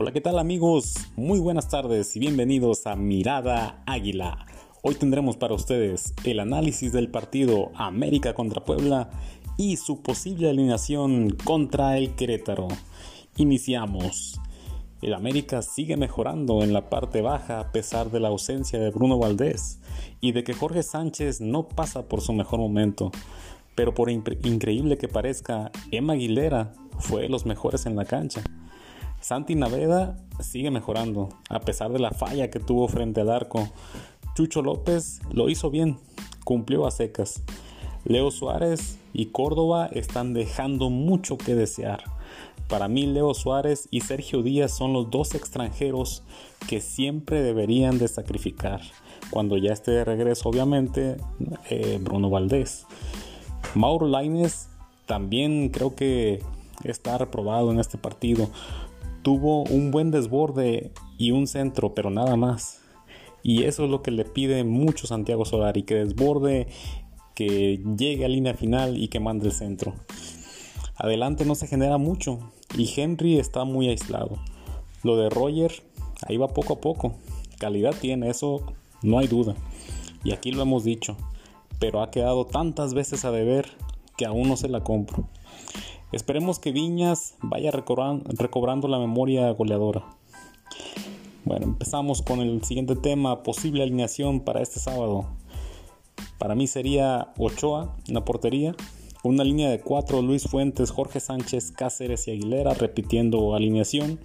Hola, ¿qué tal amigos? Muy buenas tardes y bienvenidos a Mirada Águila. Hoy tendremos para ustedes el análisis del partido América contra Puebla y su posible alineación contra el Querétaro. Iniciamos. El América sigue mejorando en la parte baja a pesar de la ausencia de Bruno Valdés y de que Jorge Sánchez no pasa por su mejor momento. Pero por increíble que parezca, Emma Aguilera fue de los mejores en la cancha. Santi Naveda sigue mejorando, a pesar de la falla que tuvo frente al arco. Chucho López lo hizo bien, cumplió a secas. Leo Suárez y Córdoba están dejando mucho que desear. Para mí Leo Suárez y Sergio Díaz son los dos extranjeros que siempre deberían de sacrificar. Cuando ya esté de regreso, obviamente, eh, Bruno Valdés. Mauro Laines también creo que está reprobado en este partido tuvo un buen desborde y un centro, pero nada más. Y eso es lo que le pide mucho Santiago Solari, que desborde, que llegue a línea final y que mande el centro. Adelante no se genera mucho y Henry está muy aislado. Lo de Roger, ahí va poco a poco. Calidad tiene, eso no hay duda. Y aquí lo hemos dicho. Pero ha quedado tantas veces a deber que aún no se la compro. Esperemos que Viñas vaya recobrando la memoria goleadora. Bueno, empezamos con el siguiente tema, posible alineación para este sábado. Para mí sería Ochoa en la portería, una línea de cuatro, Luis Fuentes, Jorge Sánchez, Cáceres y Aguilera, repitiendo alineación,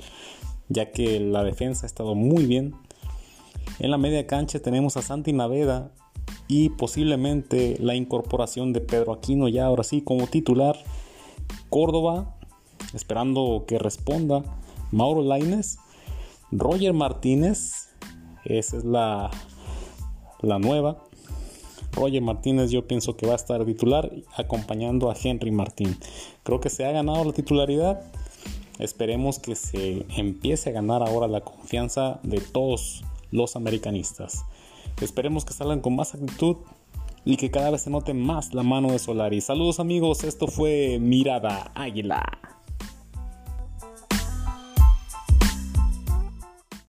ya que la defensa ha estado muy bien. En la media cancha tenemos a Santi Naveda y posiblemente la incorporación de Pedro Aquino ya ahora sí como titular Córdoba, esperando que responda. Mauro Laines, Roger Martínez, esa es la, la nueva. Roger Martínez yo pienso que va a estar titular acompañando a Henry Martín. Creo que se ha ganado la titularidad. Esperemos que se empiece a ganar ahora la confianza de todos los americanistas. Esperemos que salgan con más actitud y que cada vez se note más la mano de Solari. Saludos amigos, esto fue Mirada Águila.